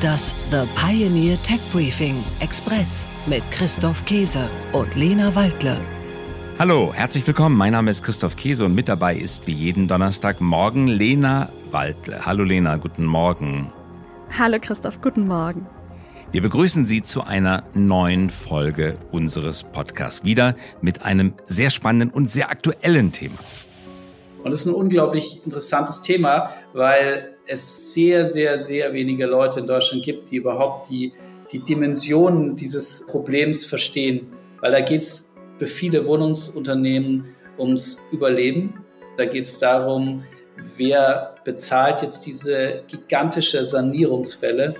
Das The Pioneer Tech Briefing Express mit Christoph Käse und Lena Waldle. Hallo, herzlich willkommen. Mein Name ist Christoph Käse und mit dabei ist wie jeden Donnerstagmorgen Lena Waldle. Hallo Lena, guten Morgen. Hallo Christoph, guten Morgen. Wir begrüßen Sie zu einer neuen Folge unseres Podcasts. Wieder mit einem sehr spannenden und sehr aktuellen Thema. Und das ist ein unglaublich interessantes Thema, weil es sehr, sehr, sehr wenige Leute in Deutschland gibt, die überhaupt die, die Dimensionen dieses Problems verstehen. Weil da geht es für viele Wohnungsunternehmen ums Überleben. Da geht es darum, wer bezahlt jetzt diese gigantische Sanierungswelle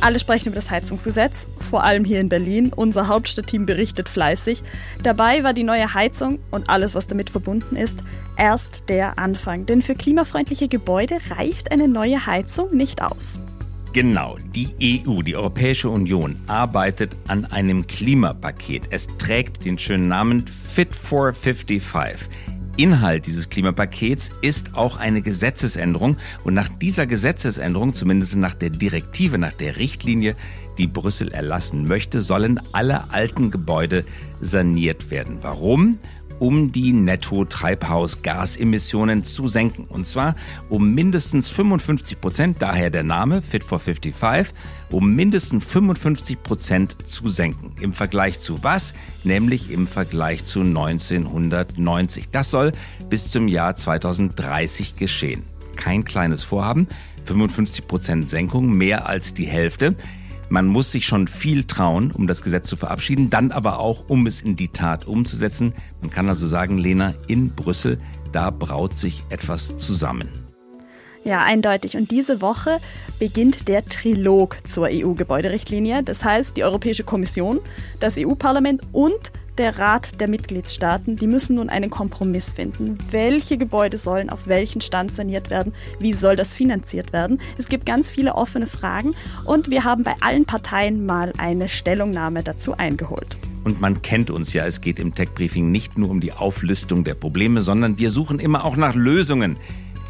alle sprechen über das Heizungsgesetz, vor allem hier in Berlin. Unser Hauptstadtteam berichtet fleißig. Dabei war die neue Heizung und alles, was damit verbunden ist, erst der Anfang. Denn für klimafreundliche Gebäude reicht eine neue Heizung nicht aus. Genau, die EU, die Europäische Union, arbeitet an einem Klimapaket. Es trägt den schönen Namen Fit for 55. Inhalt dieses Klimapakets ist auch eine Gesetzesänderung. Und nach dieser Gesetzesänderung, zumindest nach der Direktive, nach der Richtlinie, die Brüssel erlassen möchte, sollen alle alten Gebäude saniert werden. Warum? Um die Netto-Treibhausgasemissionen zu senken. Und zwar um mindestens 55 Prozent, daher der Name Fit for 55, um mindestens 55 Prozent zu senken. Im Vergleich zu was? Nämlich im Vergleich zu 1990. Das soll bis zum Jahr 2030 geschehen. Kein kleines Vorhaben. 55 Prozent Senkung, mehr als die Hälfte. Man muss sich schon viel trauen, um das Gesetz zu verabschieden, dann aber auch, um es in die Tat umzusetzen. Man kann also sagen, Lena, in Brüssel, da braut sich etwas zusammen. Ja, eindeutig. Und diese Woche beginnt der Trilog zur EU-Gebäuderichtlinie. Das heißt, die Europäische Kommission, das EU-Parlament und der Rat der Mitgliedstaaten, die müssen nun einen Kompromiss finden. Welche Gebäude sollen auf welchen Stand saniert werden? Wie soll das finanziert werden? Es gibt ganz viele offene Fragen und wir haben bei allen Parteien mal eine Stellungnahme dazu eingeholt. Und man kennt uns ja, es geht im Tech-Briefing nicht nur um die Auflistung der Probleme, sondern wir suchen immer auch nach Lösungen.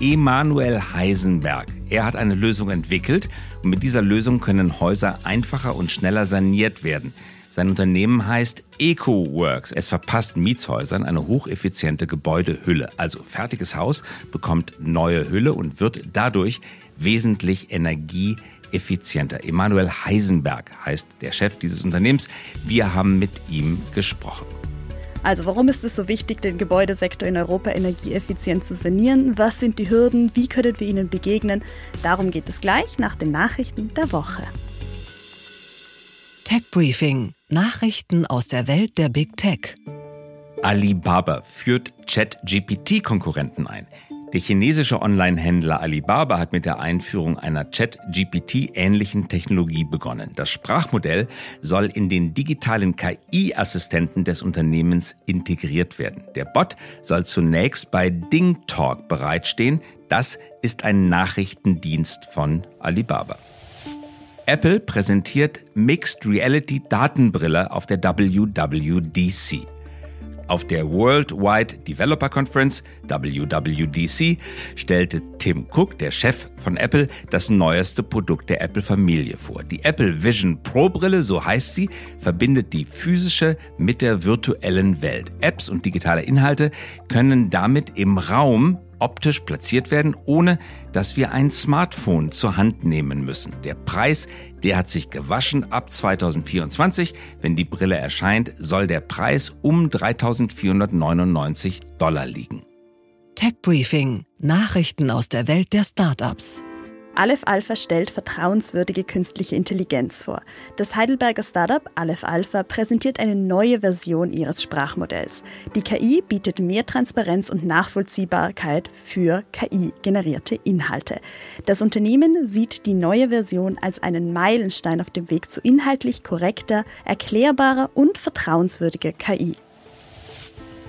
Emanuel Heisenberg. Er hat eine Lösung entwickelt und mit dieser Lösung können Häuser einfacher und schneller saniert werden. Sein Unternehmen heißt EcoWorks. Es verpasst Mietshäusern eine hocheffiziente Gebäudehülle. Also fertiges Haus bekommt neue Hülle und wird dadurch wesentlich energieeffizienter. Emanuel Heisenberg heißt der Chef dieses Unternehmens. Wir haben mit ihm gesprochen. Also warum ist es so wichtig, den Gebäudesektor in Europa energieeffizient zu sanieren? Was sind die Hürden? Wie können wir ihnen begegnen? Darum geht es gleich nach den Nachrichten der Woche. Tech Briefing Nachrichten aus der Welt der Big Tech. Alibaba führt Chat-GPT-Konkurrenten ein. Der chinesische Online-Händler Alibaba hat mit der Einführung einer Chat-GPT-ähnlichen Technologie begonnen. Das Sprachmodell soll in den digitalen KI-Assistenten des Unternehmens integriert werden. Der Bot soll zunächst bei DingTalk bereitstehen. Das ist ein Nachrichtendienst von Alibaba. Apple präsentiert Mixed Reality Datenbrille auf der WWDC. Auf der Worldwide Developer Conference WWDC stellte Tim Cook, der Chef von Apple, das neueste Produkt der Apple-Familie vor. Die Apple Vision Pro Brille, so heißt sie, verbindet die physische mit der virtuellen Welt. Apps und digitale Inhalte können damit im Raum optisch platziert werden, ohne dass wir ein Smartphone zur Hand nehmen müssen. Der Preis, der hat sich gewaschen. Ab 2024, wenn die Brille erscheint, soll der Preis um 3.499 Dollar liegen. Tech Briefing. Nachrichten aus der Welt der Startups. Aleph Alpha stellt vertrauenswürdige künstliche Intelligenz vor. Das Heidelberger Startup Aleph Alpha präsentiert eine neue Version ihres Sprachmodells. Die KI bietet mehr Transparenz und Nachvollziehbarkeit für KI-generierte Inhalte. Das Unternehmen sieht die neue Version als einen Meilenstein auf dem Weg zu inhaltlich korrekter, erklärbarer und vertrauenswürdiger KI.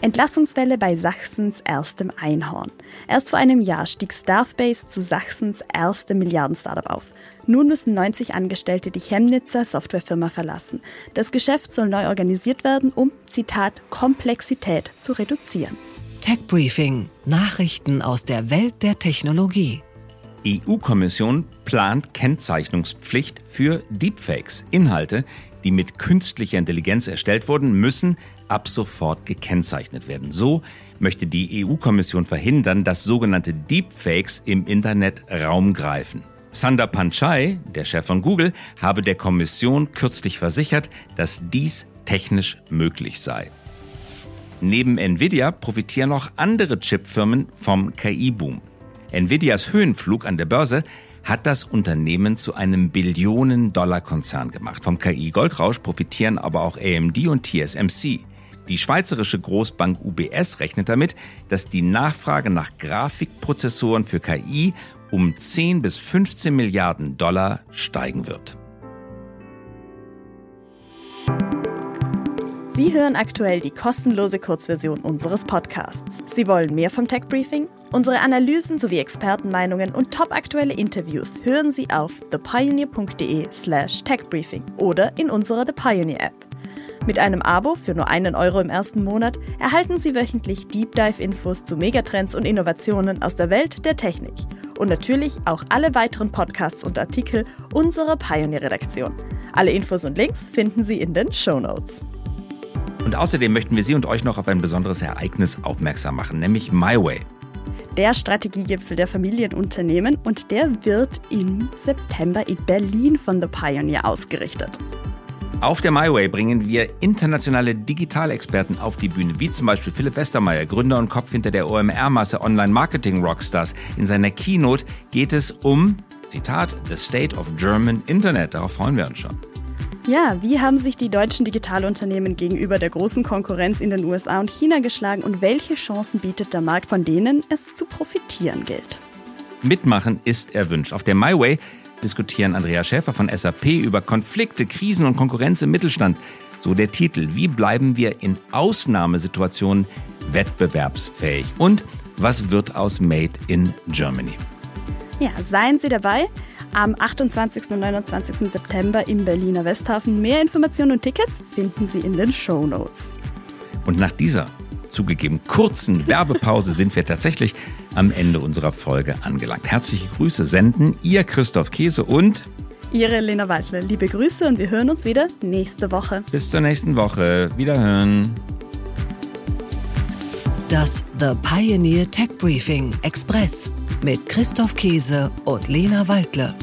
Entlassungswelle bei Sachsens erstem Einhorn. Erst vor einem Jahr stieg Staffbase zu Sachsens erstem Milliarden-Startup auf. Nun müssen 90 Angestellte die Chemnitzer Softwarefirma verlassen. Das Geschäft soll neu organisiert werden, um, Zitat, Komplexität zu reduzieren. Tech Briefing. Nachrichten aus der Welt der Technologie. EU-Kommission plant Kennzeichnungspflicht für Deepfakes. Inhalte, die mit künstlicher Intelligenz erstellt wurden, müssen ab sofort gekennzeichnet werden. So möchte die EU-Kommission verhindern, dass sogenannte Deepfakes im Internet Raum greifen. Sundar Panchai, der Chef von Google, habe der Kommission kürzlich versichert, dass dies technisch möglich sei. Neben Nvidia profitieren noch andere Chipfirmen vom KI-Boom. Nvidias Höhenflug an der Börse hat das Unternehmen zu einem Billionen-Dollar-Konzern gemacht. Vom KI-Goldrausch profitieren aber auch AMD und TSMC. Die schweizerische Großbank UBS rechnet damit, dass die Nachfrage nach Grafikprozessoren für KI um 10 bis 15 Milliarden Dollar steigen wird. Sie hören aktuell die kostenlose Kurzversion unseres Podcasts. Sie wollen mehr vom Tech Briefing? Unsere Analysen sowie Expertenmeinungen und topaktuelle Interviews hören Sie auf thepioneer.de/slash techbriefing oder in unserer The Pioneer App. Mit einem Abo für nur einen Euro im ersten Monat erhalten Sie wöchentlich Deep Dive Infos zu Megatrends und Innovationen aus der Welt der Technik und natürlich auch alle weiteren Podcasts und Artikel unserer Pioneer Redaktion. Alle Infos und Links finden Sie in den Show Notes. Und außerdem möchten wir Sie und euch noch auf ein besonderes Ereignis aufmerksam machen, nämlich MyWay. Der Strategiegipfel der Familienunternehmen und der wird im September in Berlin von The Pioneer ausgerichtet. Auf der MyWay bringen wir internationale Digitalexperten auf die Bühne, wie zum Beispiel Philipp Westermeier, Gründer und Kopf hinter der OMR-Masse Online Marketing Rockstars. In seiner Keynote geht es um, Zitat, The State of German Internet. Darauf freuen wir uns schon. Ja, wie haben sich die deutschen Digitalunternehmen gegenüber der großen Konkurrenz in den USA und China geschlagen und welche Chancen bietet der Markt, von denen es zu profitieren gilt? Mitmachen ist erwünscht. Auf der MyWay diskutieren Andrea Schäfer von SAP über Konflikte, Krisen und Konkurrenz im Mittelstand. So der Titel. Wie bleiben wir in Ausnahmesituationen wettbewerbsfähig? Und was wird aus Made in Germany? Ja, seien Sie dabei am 28. und 29. September im Berliner Westhafen. Mehr Informationen und Tickets finden Sie in den Show Notes. Und nach dieser zugegeben kurzen Werbepause sind wir tatsächlich am Ende unserer Folge angelangt. Herzliche Grüße senden Ihr Christoph Käse und Ihre Lena Waldle. Liebe Grüße und wir hören uns wieder nächste Woche. Bis zur nächsten Woche. Wiederhören. Das The Pioneer Tech Briefing Express mit Christoph Käse und Lena Waldle.